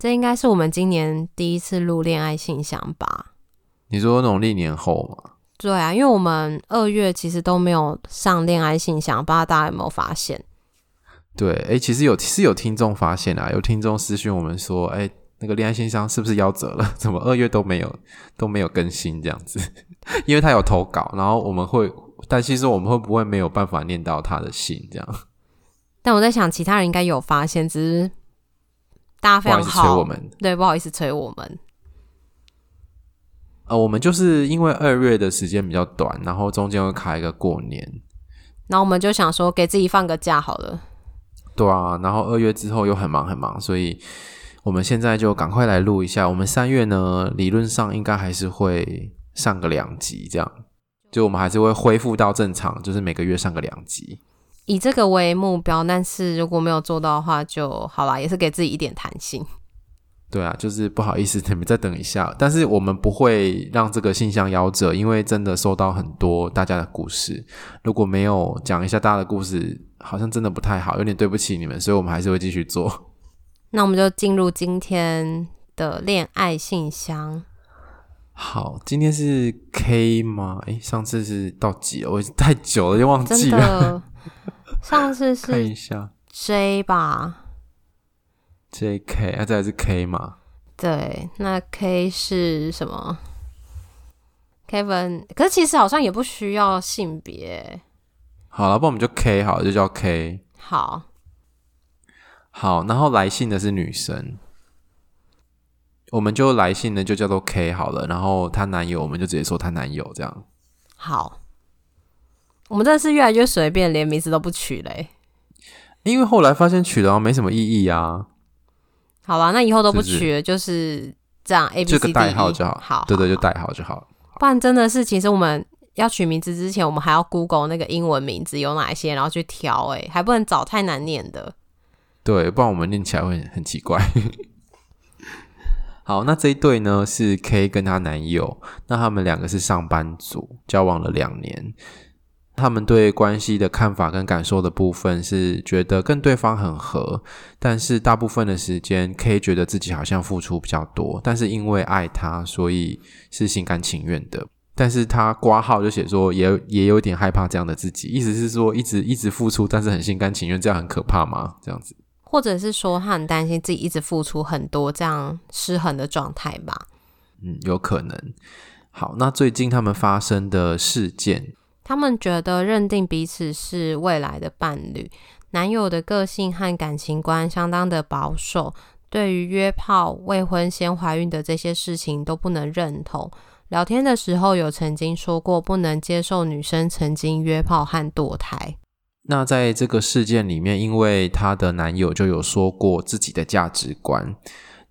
这应该是我们今年第一次录恋爱信箱吧？你说那种历年后吗？对啊，因为我们二月其实都没有上恋爱信箱，不知道大家有没有发现？对，哎，其实有是有听众发现啊，有听众私讯我们说，哎，那个恋爱信箱是不是夭折了？怎么二月都没有都没有更新这样子？因为他有投稿，然后我们会，但其实我们会不会没有办法念到他的信这样？但我在想，其他人应该有发现，只是。大家非常好，催我们对，不好意思催我们。呃，我们就是因为二月的时间比较短，然后中间会卡一个过年，然后我们就想说给自己放个假好了。对啊，然后二月之后又很忙很忙，所以我们现在就赶快来录一下。我们三月呢，理论上应该还是会上个两集，这样就我们还是会恢复到正常，就是每个月上个两集。以这个为目标，但是如果没有做到的话，就好啦，也是给自己一点弹性。对啊，就是不好意思，你们再等一下。但是我们不会让这个信箱夭折，因为真的收到很多大家的故事。如果没有讲一下大家的故事，好像真的不太好，有点对不起你们，所以我们还是会继续做。那我们就进入今天的恋爱信箱。好，今天是 K 吗？诶，上次是到几了？我太久了，就忘记了。上次是看一下 J 吧，J K 啊，这还是 K 嘛？对，那 K 是什么？Kevin，可是其实好像也不需要性别。好了，不然我们就 K 好了，就叫 K。好，好，然后来信的是女生，我们就来信的就叫做 K 好了。然后她男友，我们就直接说她男友这样。好。我们真的是越来越随便，连名字都不取嘞。因为后来发现取了没什么意义啊。好吧，那以后都不取了，就是这样。A B C D E，这个代号就好。好，对对，就代号就好。不然真的是，其实我们要取名字之前，我们还要 Google 那个英文名字有哪一些，然后去挑。哎，还不能找太难念的。对，不然我们念起来会很奇怪。好，那这一对呢是 K 跟她男友，那他们两个是上班族，交往了两年。他们对关系的看法跟感受的部分是觉得跟对方很合，但是大部分的时间 K 觉得自己好像付出比较多，但是因为爱他，所以是心甘情愿的。但是他挂号就写说也也有点害怕这样的自己，意思是说一直一直付出，但是很心甘情愿，这样很可怕吗？这样子，或者是说他很担心自己一直付出很多，这样失衡的状态吧？嗯，有可能。好，那最近他们发生的事件。他们觉得认定彼此是未来的伴侣，男友的个性和感情观相当的保守，对于约炮、未婚先怀孕的这些事情都不能认同。聊天的时候有曾经说过不能接受女生曾经约炮和堕胎。那在这个事件里面，因为她的男友就有说过自己的价值观。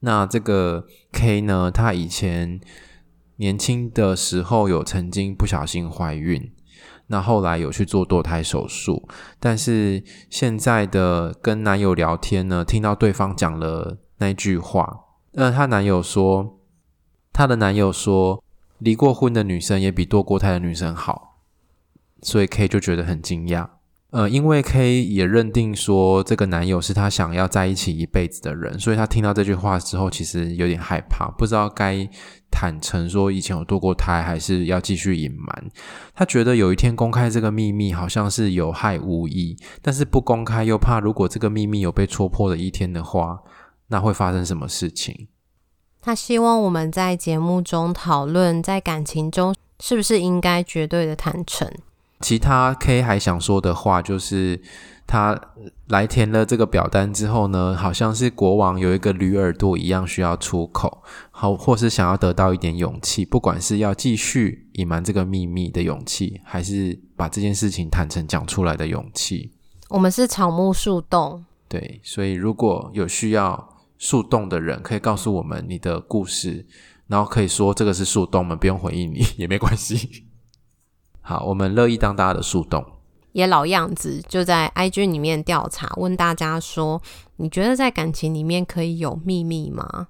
那这个 K 呢，她以前年轻的时候有曾经不小心怀孕。那后来有去做堕胎手术，但是现在的跟男友聊天呢，听到对方讲了那句话，那，她男友说，她的男友说，离过婚的女生也比堕过胎的女生好，所以 K 就觉得很惊讶。呃，因为 K 也认定说这个男友是他想要在一起一辈子的人，所以他听到这句话之后，其实有点害怕，不知道该坦诚说以前有堕过胎，还是要继续隐瞒。他觉得有一天公开这个秘密好像是有害无益，但是不公开又怕如果这个秘密有被戳破的一天的话，那会发生什么事情？他希望我们在节目中讨论，在感情中是不是应该绝对的坦诚。其他 K 还想说的话就是，他来填了这个表单之后呢，好像是国王有一个驴耳朵一样需要出口，好，或是想要得到一点勇气，不管是要继续隐瞒这个秘密的勇气，还是把这件事情坦诚讲出来的勇气。我们是草木树洞，对，所以如果有需要树洞的人，可以告诉我们你的故事。然后可以说这个是树洞，我们不用回应你也没关系。好，我们乐意当大家的树洞。也老样子，就在 IG 里面调查，问大家说：你觉得在感情里面可以有秘密吗？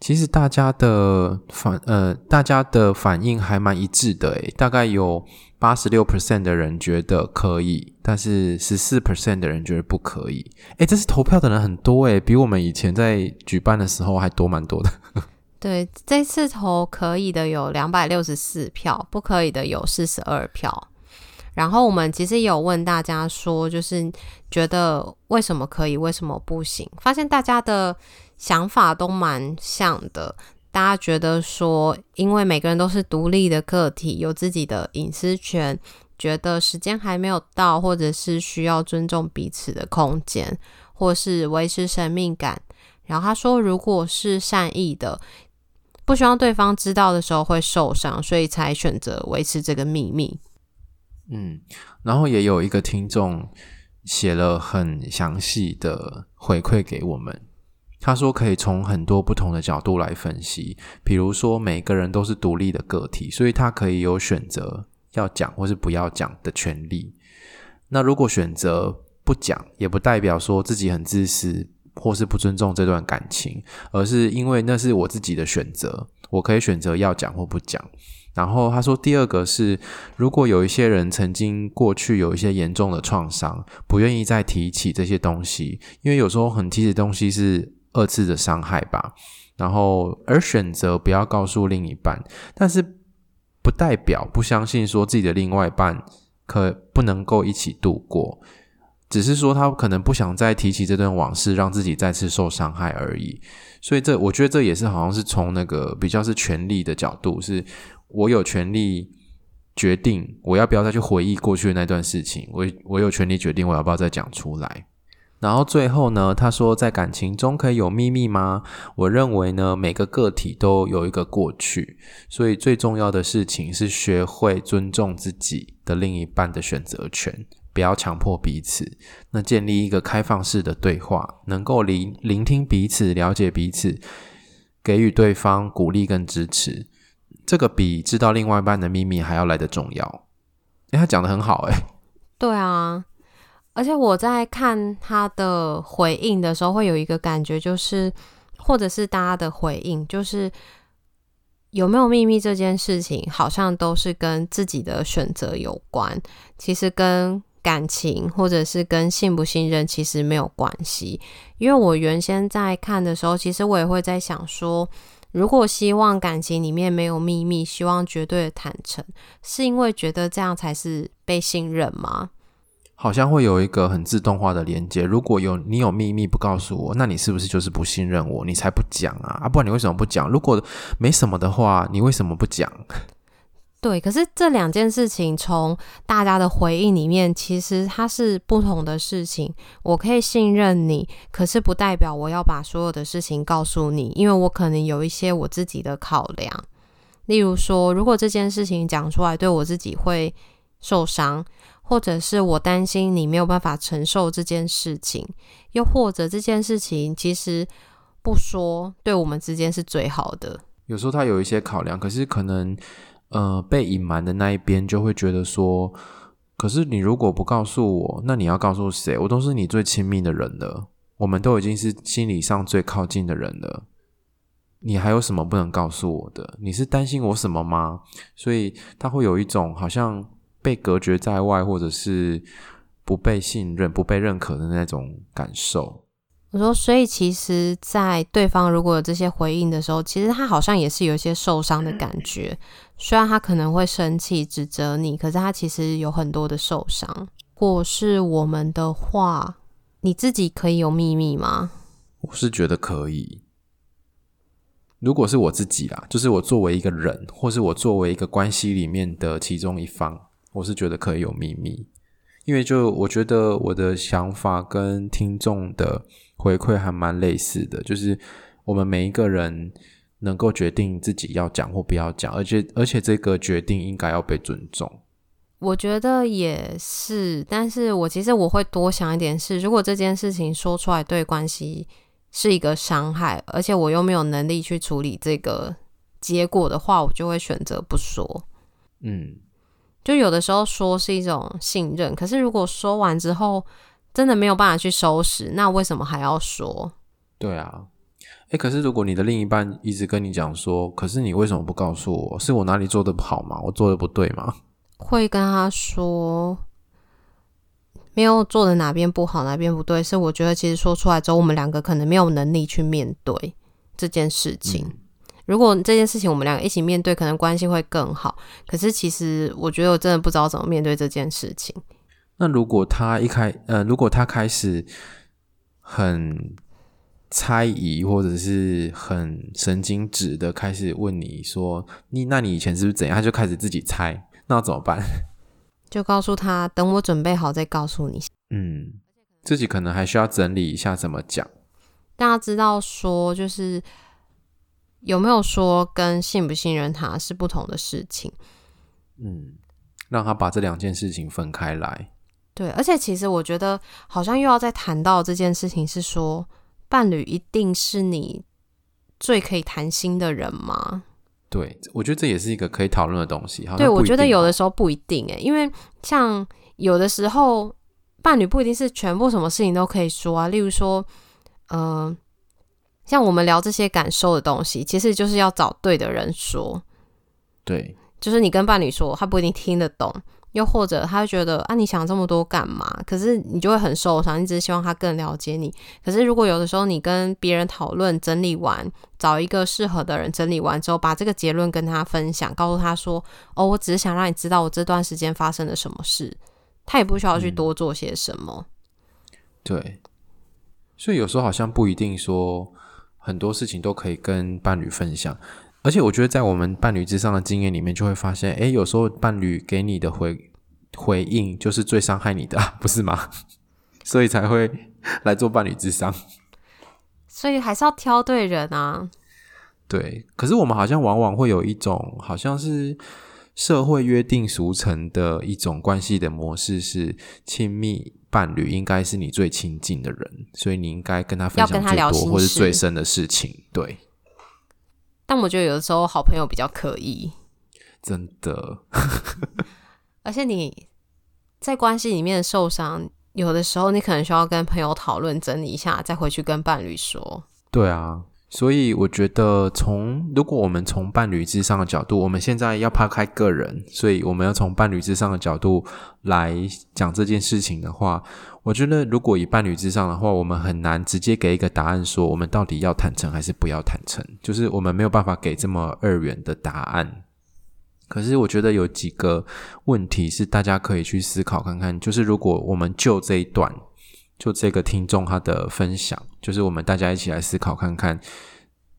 其实大家的反呃，大家的反应还蛮一致的诶，大概有八十六 percent 的人觉得可以，但是十四 percent 的人觉得不可以。诶，这次投票的人很多诶，比我们以前在举办的时候还多蛮多的。对，这次投可以的有两百六十四票，不可以的有四十二票。然后我们其实有问大家说，就是觉得为什么可以，为什么不行？发现大家的想法都蛮像的。大家觉得说，因为每个人都是独立的个体，有自己的隐私权，觉得时间还没有到，或者是需要尊重彼此的空间，或是维持神秘感。然后他说，如果是善意的，不希望对方知道的时候会受伤，所以才选择维持这个秘密。嗯，然后也有一个听众写了很详细的回馈给我们，他说可以从很多不同的角度来分析，比如说每个人都是独立的个体，所以他可以有选择要讲或是不要讲的权利。那如果选择不讲，也不代表说自己很自私或是不尊重这段感情，而是因为那是我自己的选择，我可以选择要讲或不讲。然后他说，第二个是，如果有一些人曾经过去有一些严重的创伤，不愿意再提起这些东西，因为有时候很提起东西是二次的伤害吧。然后而选择不要告诉另一半，但是不代表不相信说自己的另外一半可不能够一起度过，只是说他可能不想再提起这段往事，让自己再次受伤害而已。所以这我觉得这也是好像是从那个比较是权力的角度是。我有权利决定我要不要再去回忆过去的那段事情，我我有权利决定我要不要再讲出来。然后最后呢，他说在感情中可以有秘密吗？我认为呢，每个个体都有一个过去，所以最重要的事情是学会尊重自己的另一半的选择权，不要强迫彼此。那建立一个开放式的对话，能够聆聆听彼此，了解彼此，给予对方鼓励跟支持。这个比知道另外一半的秘密还要来得重要。诶，他讲得很好，诶。对啊，而且我在看他的回应的时候，会有一个感觉，就是或者是大家的回应，就是有没有秘密这件事情，好像都是跟自己的选择有关。其实跟感情或者是跟信不信任其实没有关系。因为我原先在看的时候，其实我也会在想说。如果希望感情里面没有秘密，希望绝对的坦诚，是因为觉得这样才是被信任吗？好像会有一个很自动化的连接。如果有你有秘密不告诉我，那你是不是就是不信任我？你才不讲啊！啊，不然你为什么不讲？如果没什么的话，你为什么不讲？对，可是这两件事情从大家的回应里面，其实它是不同的事情。我可以信任你，可是不代表我要把所有的事情告诉你，因为我可能有一些我自己的考量。例如说，如果这件事情讲出来对我自己会受伤，或者是我担心你没有办法承受这件事情，又或者这件事情其实不说，对我们之间是最好的。有时候他有一些考量，可是可能。呃，被隐瞒的那一边就会觉得说，可是你如果不告诉我，那你要告诉谁？我都是你最亲密的人了，我们都已经是心理上最靠近的人了，你还有什么不能告诉我的？你是担心我什么吗？所以他会有一种好像被隔绝在外，或者是不被信任、不被认可的那种感受。我说，所以其实，在对方如果有这些回应的时候，其实他好像也是有一些受伤的感觉。虽然他可能会生气、指责你，可是他其实有很多的受伤。如果是我们的话，你自己可以有秘密吗？我是觉得可以。如果是我自己啦，就是我作为一个人，或是我作为一个关系里面的其中一方，我是觉得可以有秘密。因为就我觉得我的想法跟听众的回馈还蛮类似的，就是我们每一个人能够决定自己要讲或不要讲，而且而且这个决定应该要被尊重。我觉得也是，但是我其实我会多想一点是，如果这件事情说出来对关系是一个伤害，而且我又没有能力去处理这个结果的话，我就会选择不说。嗯，就有的时候说是一种信任，可是如果说完之后真的没有办法去收拾，那为什么还要说？对啊，诶，可是如果你的另一半一直跟你讲说，可是你为什么不告诉我？是我哪里做的不好吗？我做的不对吗？会跟他说，没有做的哪边不好，哪边不对，是我觉得其实说出来之后，我们两个可能没有能力去面对这件事情。嗯如果这件事情我们两个一起面对，可能关系会更好。可是其实我觉得我真的不知道怎么面对这件事情。那如果他一开，呃，如果他开始很猜疑，或者是很神经质的开始问你说：“你那你以前是不是怎样？”他就开始自己猜，那怎么办？就告诉他，等我准备好再告诉你。嗯，自己可能还需要整理一下怎么讲。大家知道说就是。有没有说跟信不信任他是不同的事情？嗯，让他把这两件事情分开来。对，而且其实我觉得好像又要再谈到这件事情，是说伴侣一定是你最可以谈心的人吗？对，我觉得这也是一个可以讨论的东西。对，我觉得有的时候不一定诶，因为像有的时候伴侣不一定是全部什么事情都可以说啊，例如说，嗯、呃。像我们聊这些感受的东西，其实就是要找对的人说。对，就是你跟伴侣说，他不一定听得懂，又或者他会觉得啊，你想这么多干嘛？可是你就会很受伤。你只是希望他更了解你。可是如果有的时候你跟别人讨论、整理完，找一个适合的人整理完之后，把这个结论跟他分享，告诉他说：“哦，我只是想让你知道我这段时间发生了什么事。”他也不需要去多做些什么。嗯。对，所以有时候好像不一定说。很多事情都可以跟伴侣分享，而且我觉得在我们伴侣之上的经验里面，就会发现，诶，有时候伴侣给你的回回应就是最伤害你的，不是吗？所以才会来做伴侣之上。所以还是要挑对人啊。对，可是我们好像往往会有一种，好像是社会约定俗成的一种关系的模式，是亲密。伴侣应该是你最亲近的人，所以你应该跟他分享最多或是最深的事情。对，但我觉得有的时候好朋友比较可疑，真的。而且你在关系里面受伤，有的时候你可能需要跟朋友讨论整理一下，再回去跟伴侣说。对啊。所以我觉得从，如果我们从伴侣之上的角度，我们现在要抛开个人，所以我们要从伴侣之上的角度来讲这件事情的话，我觉得如果以伴侣之上的话，我们很难直接给一个答案，说我们到底要坦诚还是不要坦诚，就是我们没有办法给这么二元的答案。可是我觉得有几个问题是大家可以去思考看看，就是如果我们就这一段。就这个听众他的分享，就是我们大家一起来思考看看，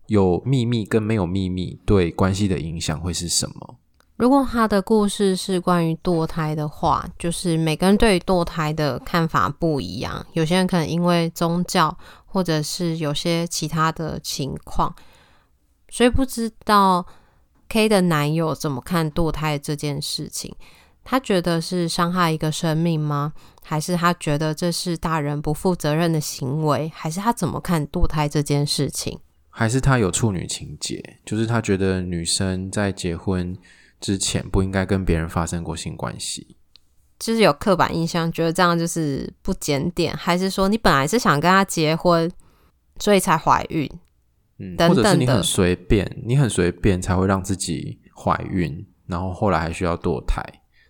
有秘密跟没有秘密对关系的影响会是什么？如果他的故事是关于堕胎的话，就是每个人对于堕胎的看法不一样，有些人可能因为宗教，或者是有些其他的情况，所以不知道 K 的男友怎么看堕胎这件事情。他觉得是伤害一个生命吗？还是他觉得这是大人不负责任的行为？还是他怎么看堕胎这件事情？还是他有处女情结，就是他觉得女生在结婚之前不应该跟别人发生过性关系，就是有刻板印象，觉得这样就是不检点，还是说你本来是想跟他结婚，所以才怀孕？嗯，等等，或者是你很随便，你很随便才会让自己怀孕，然后后来还需要堕胎。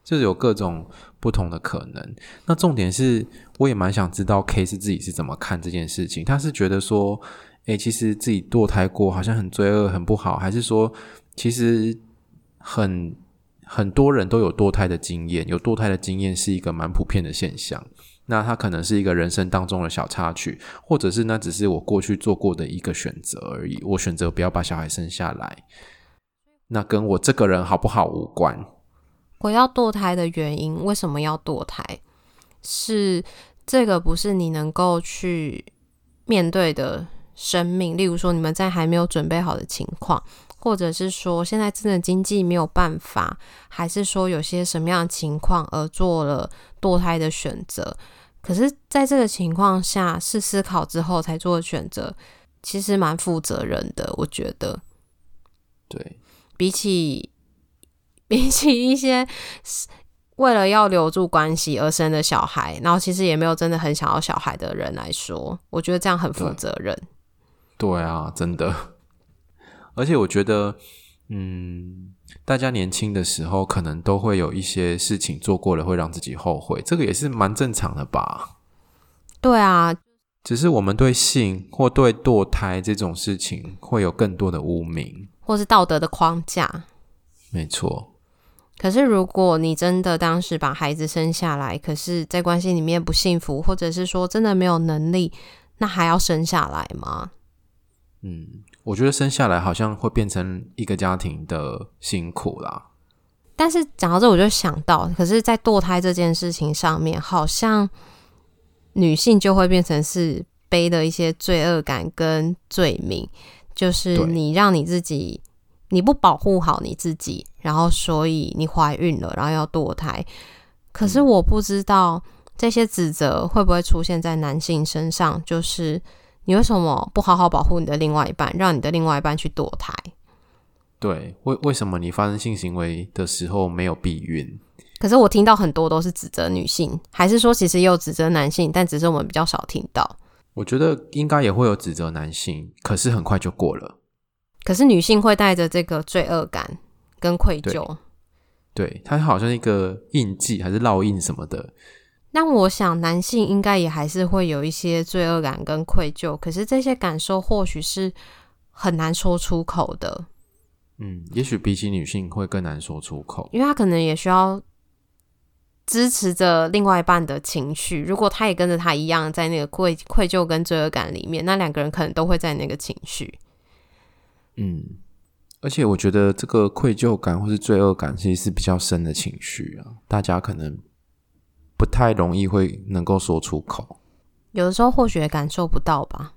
就是有各种不同的可能。那重点是，我也蛮想知道 K 是自己是怎么看这件事情。他是觉得说，诶，其实自己堕胎过好像很罪恶、很不好，还是说，其实很很多人都有堕胎的经验，有堕胎的经验是一个蛮普遍的现象。那他可能是一个人生当中的小插曲，或者是那只是我过去做过的一个选择而已。我选择不要把小孩生下来，那跟我这个人好不好无关。我要堕胎的原因，为什么要堕胎？是这个不是你能够去面对的生命。例如说，你们在还没有准备好的情况，或者是说现在真的经济没有办法，还是说有些什么样的情况而做了堕胎的选择。可是，在这个情况下，是思考之后才做的选择，其实蛮负责任的，我觉得。对，比起比起一些为了要留住关系而生的小孩，然后其实也没有真的很想要小孩的人来说，我觉得这样很负责任。对，对啊，真的。而且我觉得，嗯，大家年轻的时候可能都会有一些事情做过了，会让自己后悔，这个也是蛮正常的吧？对啊，只是我们对性或对堕胎这种事情会有更多的污名，或是道德的框架。没错。可是如果你真的当时把孩子生下来，可是在关系里面不幸福，或者是说真的没有能力，那还要生下来吗？嗯。我觉得生下来好像会变成一个家庭的辛苦啦。但是讲到这，我就想到，可是，在堕胎这件事情上面，好像女性就会变成是背的一些罪恶感跟罪名，就是你让你自己，你不保护好你自己，然后所以你怀孕了，然后要堕胎。可是我不知道这些指责会不会出现在男性身上，就是。你为什么不好好保护你的另外一半，让你的另外一半去堕胎？对，为为什么你发生性行为的时候没有避孕？可是我听到很多都是指责女性，还是说其实也有指责男性，但只是我们比较少听到。我觉得应该也会有指责男性，可是很快就过了。可是女性会带着这个罪恶感跟愧疚，对，对，它好像一个印记还是烙印什么的。但我想，男性应该也还是会有一些罪恶感跟愧疚，可是这些感受或许是很难说出口的。嗯，也许比起女性会更难说出口，因为他可能也需要支持着另外一半的情绪。如果他也跟着他一样在那个愧愧疚跟罪恶感里面，那两个人可能都会在那个情绪。嗯，而且我觉得这个愧疚感或是罪恶感其实是比较深的情绪啊，大家可能。不太容易会能够说出口，有的时候或许也感受不到吧。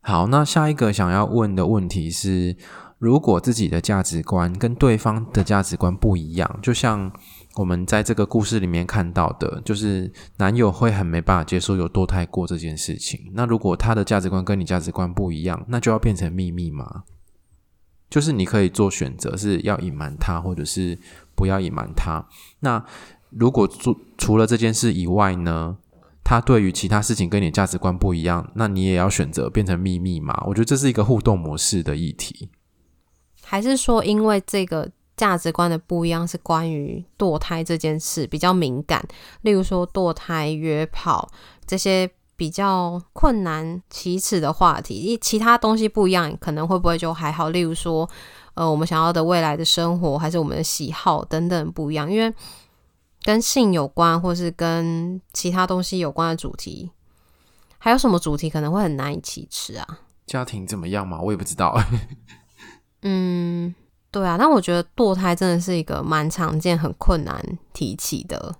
好，那下一个想要问的问题是：如果自己的价值观跟对方的价值观不一样，就像我们在这个故事里面看到的，就是男友会很没办法接受有堕胎过这件事情。那如果他的价值观跟你价值观不一样，那就要变成秘密吗？就是你可以做选择，是要隐瞒他，或者是不要隐瞒他。那如果除除了这件事以外呢，他对于其他事情跟你价值观不一样，那你也要选择变成秘密吗？我觉得这是一个互动模式的议题。还是说，因为这个价值观的不一样，是关于堕胎这件事比较敏感，例如说堕胎、约炮这些比较困难启齿的话题，因其他东西不一样，可能会不会就还好？例如说，呃，我们想要的未来的生活，还是我们的喜好等等不一样，因为。跟性有关，或是跟其他东西有关的主题，还有什么主题可能会很难以启齿啊？家庭怎么样嘛？我也不知道。嗯，对啊，但我觉得堕胎真的是一个蛮常见、很困难提起的。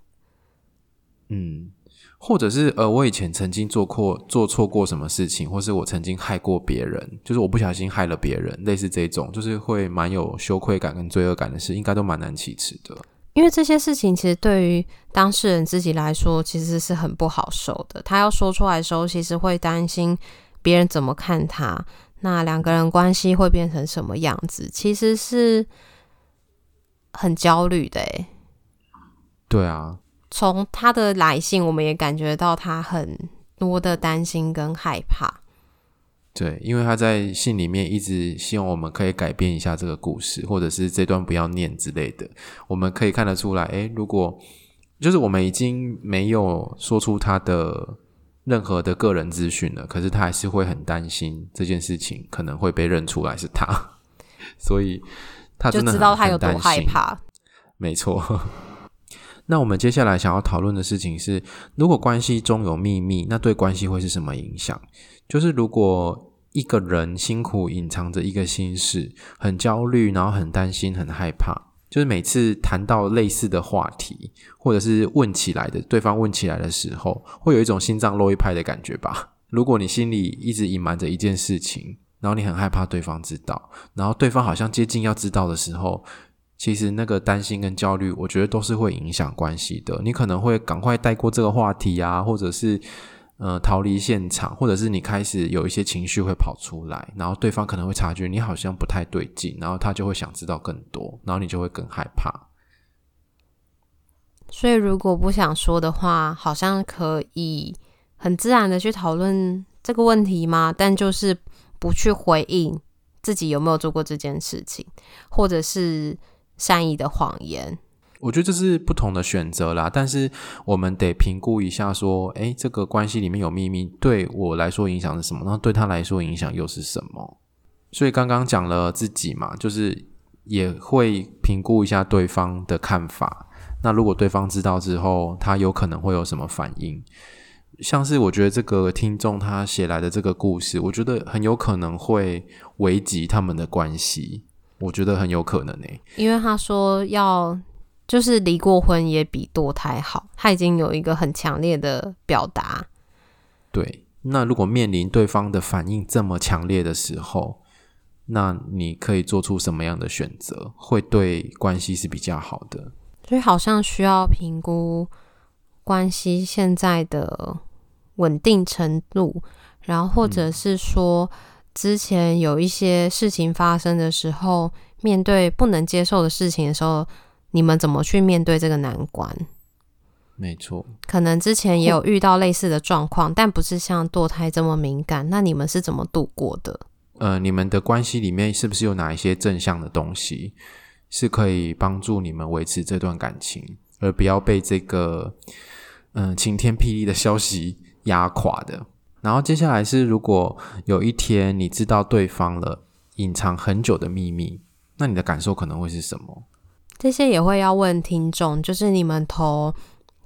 嗯，或者是呃，我以前曾经做过做错过什么事情，或是我曾经害过别人，就是我不小心害了别人，类似这种，就是会蛮有羞愧感跟罪恶感的事，应该都蛮难启齿的。因为这些事情其实对于当事人自己来说，其实是很不好受的。他要说出来的时候，其实会担心别人怎么看他，那两个人关系会变成什么样子，其实是很焦虑的。诶，对啊，从他的来信，我们也感觉到他很多的担心跟害怕。对，因为他在信里面一直希望我们可以改变一下这个故事，或者是这段不要念之类的。我们可以看得出来，诶，如果就是我们已经没有说出他的任何的个人资讯了，可是他还是会很担心这件事情可能会被认出来是他，所以他真的很，就知道他有多害怕。没错。那我们接下来想要讨论的事情是，如果关系中有秘密，那对关系会是什么影响？就是如果。一个人辛苦隐藏着一个心事，很焦虑，然后很担心，很害怕。就是每次谈到类似的话题，或者是问起来的，对方问起来的时候，会有一种心脏漏一拍的感觉吧。如果你心里一直隐瞒着一件事情，然后你很害怕对方知道，然后对方好像接近要知道的时候，其实那个担心跟焦虑，我觉得都是会影响关系的。你可能会赶快带过这个话题啊，或者是。呃逃离现场，或者是你开始有一些情绪会跑出来，然后对方可能会察觉你好像不太对劲，然后他就会想知道更多，然后你就会更害怕。所以如果不想说的话，好像可以很自然的去讨论这个问题吗？但就是不去回应自己有没有做过这件事情，或者是善意的谎言。我觉得这是不同的选择啦，但是我们得评估一下，说，诶，这个关系里面有秘密，对我来说影响是什么？那对他来说影响又是什么？所以刚刚讲了自己嘛，就是也会评估一下对方的看法。那如果对方知道之后，他有可能会有什么反应？像是我觉得这个听众他写来的这个故事，我觉得很有可能会危及他们的关系。我觉得很有可能诶、欸，因为他说要。就是离过婚也比堕胎好，他已经有一个很强烈的表达。对，那如果面临对方的反应这么强烈的时候，那你可以做出什么样的选择，会对关系是比较好的？所以好像需要评估关系现在的稳定程度，然后或者是说，之前有一些事情发生的时候，面对不能接受的事情的时候。你们怎么去面对这个难关？没错，可能之前也有遇到类似的状况，但不是像堕胎这么敏感。那你们是怎么度过的？呃，你们的关系里面是不是有哪一些正向的东西，是可以帮助你们维持这段感情，而不要被这个嗯、呃、晴天霹雳的消息压垮的？然后接下来是，如果有一天你知道对方了隐藏很久的秘密，那你的感受可能会是什么？这些也会要问听众，就是你们头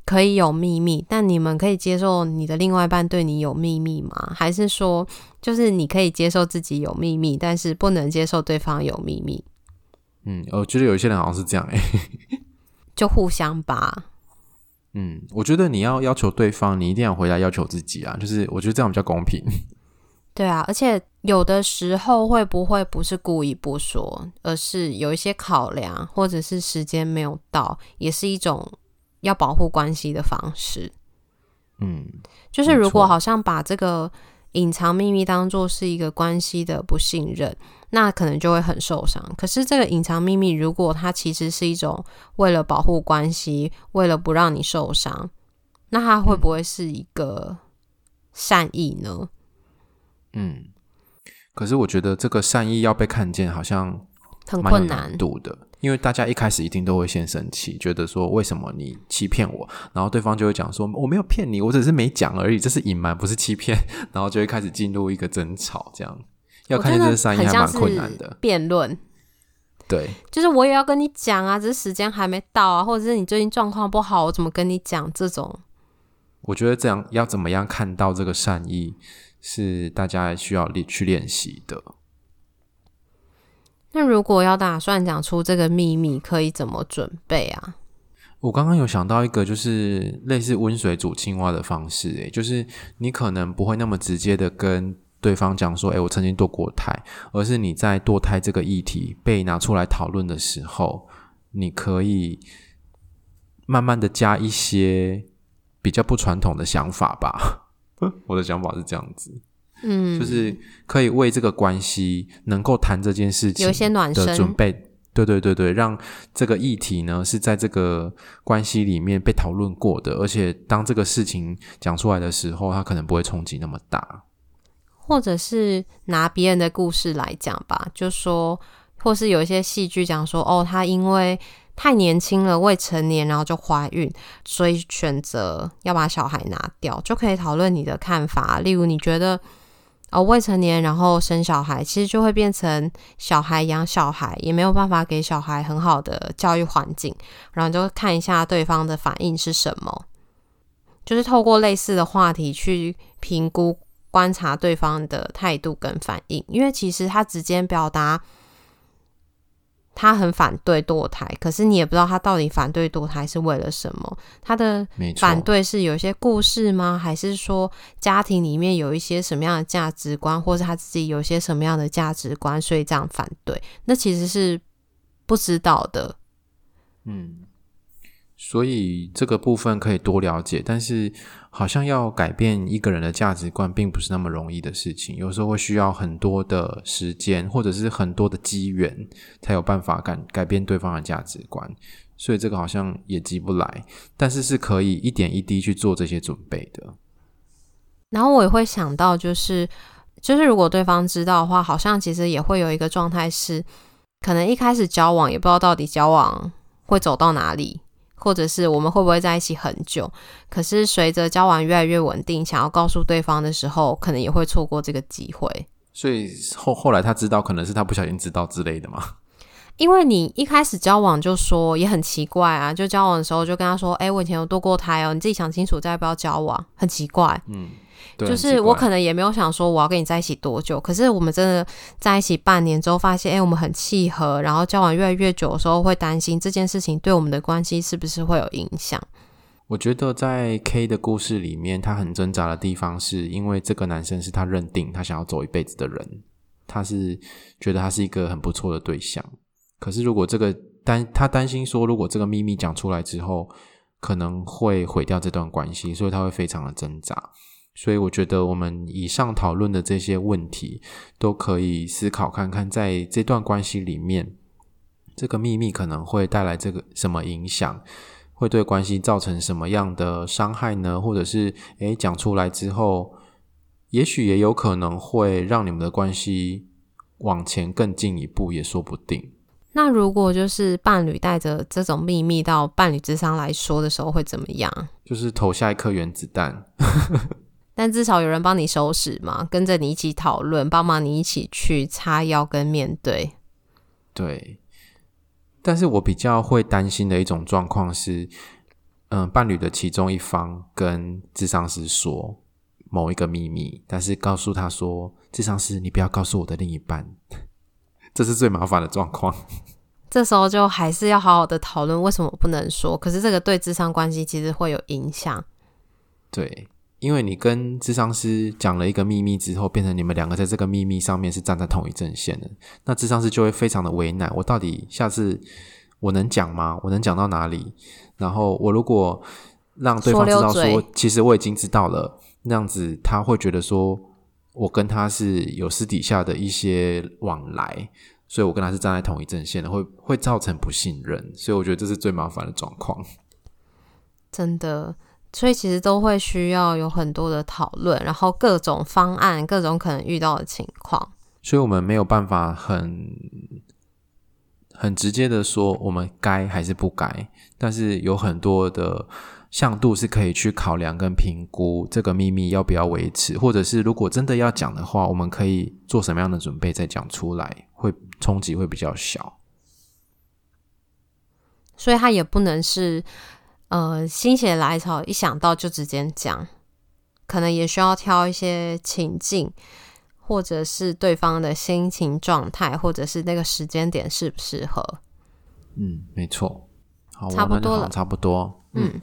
可以有秘密，但你们可以接受你的另外一半对你有秘密吗？还是说，就是你可以接受自己有秘密，但是不能接受对方有秘密？嗯，我觉得有一些人好像是这样哎，就互相吧。嗯，我觉得你要要求对方，你一定要回来要求自己啊，就是我觉得这样比较公平。对啊，而且有的时候会不会不是故意不说，而是有一些考量，或者是时间没有到，也是一种要保护关系的方式。嗯，就是如果好像把这个隐藏秘密当做是一个关系的不信任，那可能就会很受伤。可是这个隐藏秘密，如果它其实是一种为了保护关系，为了不让你受伤，那它会不会是一个善意呢？嗯，可是我觉得这个善意要被看见，好像很困难度的，因为大家一开始一定都会先生气，觉得说为什么你欺骗我，然后对方就会讲说我没有骗你，我只是没讲而已，这是隐瞒，不是欺骗，然后就会开始进入一个争吵，这样要看见这个善意还蛮困难的。辩论，对，就是我也要跟你讲啊，只是时间还没到啊，或者是你最近状况不好，我怎么跟你讲这种？我觉得这样要怎么样看到这个善意？是大家需要练去练习的。那如果要打算讲出这个秘密，可以怎么准备啊？我刚刚有想到一个，就是类似温水煮青蛙的方式，诶，就是你可能不会那么直接的跟对方讲说，诶，我曾经堕过胎，而是你在堕胎这个议题被拿出来讨论的时候，你可以慢慢的加一些比较不传统的想法吧。我的想法是这样子，嗯，就是可以为这个关系能够谈这件事情有一些暖身的准备，对对对对，让这个议题呢是在这个关系里面被讨论过的，而且当这个事情讲出来的时候，它可能不会冲击那么大，或者是拿别人的故事来讲吧，就说，或是有一些戏剧讲说，哦，他因为。太年轻了，未成年，然后就怀孕，所以选择要把小孩拿掉，就可以讨论你的看法。例如，你觉得哦，未成年然后生小孩，其实就会变成小孩养小孩，也没有办法给小孩很好的教育环境。然后就看一下对方的反应是什么，就是透过类似的话题去评估、观察对方的态度跟反应，因为其实他直接表达。他很反对堕胎，可是你也不知道他到底反对堕胎是为了什么。他的反对是有一些故事吗？还是说家庭里面有一些什么样的价值观，或是他自己有一些什么样的价值观，所以这样反对？那其实是不知道的。嗯，所以这个部分可以多了解，但是好像要改变一个人的价值观，并不是那么容易的事情。有时候会需要很多的时间，或者是很多的机缘，才有办法改改变对方的价值观。所以这个好像也急不来，但是是可以一点一滴去做这些准备的。然后我也会想到，就是就是如果对方知道的话，好像其实也会有一个状态是，可能一开始交往也不知道到底交往会走到哪里。或者是我们会不会在一起很久？可是随着交往越来越稳定，想要告诉对方的时候，可能也会错过这个机会。所以后后来他知道，可能是他不小心知道之类的嘛？因为你一开始交往就说也很奇怪啊，就交往的时候就跟他说：“哎，我以前有堕过胎哦，你自己想清楚再不要交往。”很奇怪，嗯。就是我可能也没有想说我要跟你在一起多久，可是我们真的在一起半年之后，发现哎，我们很契合，然后交往越来越久的时候，会担心这件事情对我们的关系是不是会有影响。我觉得在 K 的故事里面，他很挣扎的地方，是因为这个男生是他认定他想要走一辈子的人，他是觉得他是一个很不错的对象。可是如果这个担他担心说，如果这个秘密讲出来之后，可能会毁掉这段关系，所以他会非常的挣扎。所以我觉得我们以上讨论的这些问题，都可以思考看看，在这段关系里面，这个秘密可能会带来这个什么影响，会对关系造成什么样的伤害呢？或者是，诶，讲出来之后，也许也有可能会让你们的关系往前更进一步，也说不定。那如果就是伴侣带着这种秘密到伴侣咨商来说的时候，会怎么样？就是投下一颗原子弹。但至少有人帮你收拾嘛，跟着你一起讨论，帮忙你一起去擦腰跟面对。对，但是我比较会担心的一种状况是，嗯，伴侣的其中一方跟智商师说某一个秘密，但是告诉他说，智商师你不要告诉我的另一半，这是最麻烦的状况。这时候就还是要好好的讨论为什么不能说，可是这个对智商关系其实会有影响。对。因为你跟智商师讲了一个秘密之后，变成你们两个在这个秘密上面是站在同一阵线的，那智商师就会非常的为难。我到底下次我能讲吗？我能讲到哪里？然后我如果让对方知道说，其实我已经知道了，那样子他会觉得说我跟他是有私底下的一些往来，所以我跟他是站在同一阵线的，会会造成不信任。所以我觉得这是最麻烦的状况。真的。所以其实都会需要有很多的讨论，然后各种方案，各种可能遇到的情况。所以我们没有办法很很直接的说我们该还是不该，但是有很多的向度是可以去考量跟评估这个秘密要不要维持，或者是如果真的要讲的话，我们可以做什么样的准备再讲出来，会冲击会比较小。所以它也不能是。呃，心血来潮，一想到就直接讲，可能也需要挑一些情境，或者是对方的心情状态，或者是那个时间点适不适合。嗯，没错。好，差不多了，差不多。嗯，嗯，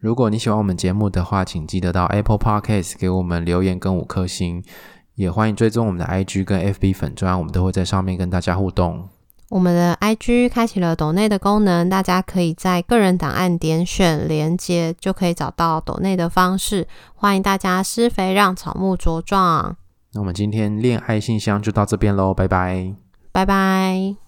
如果你喜欢我们节目的话，请记得到 Apple Podcast 给我们留言跟五颗星，也欢迎追踪我们的 IG 跟 FB 粉砖，我们都会在上面跟大家互动。我们的 IG 开启了抖内的功能，大家可以在个人档案点选连接，就可以找到抖内的方式。欢迎大家施肥，让草木茁壮。那我们今天恋爱信箱就到这边喽，拜拜，拜拜。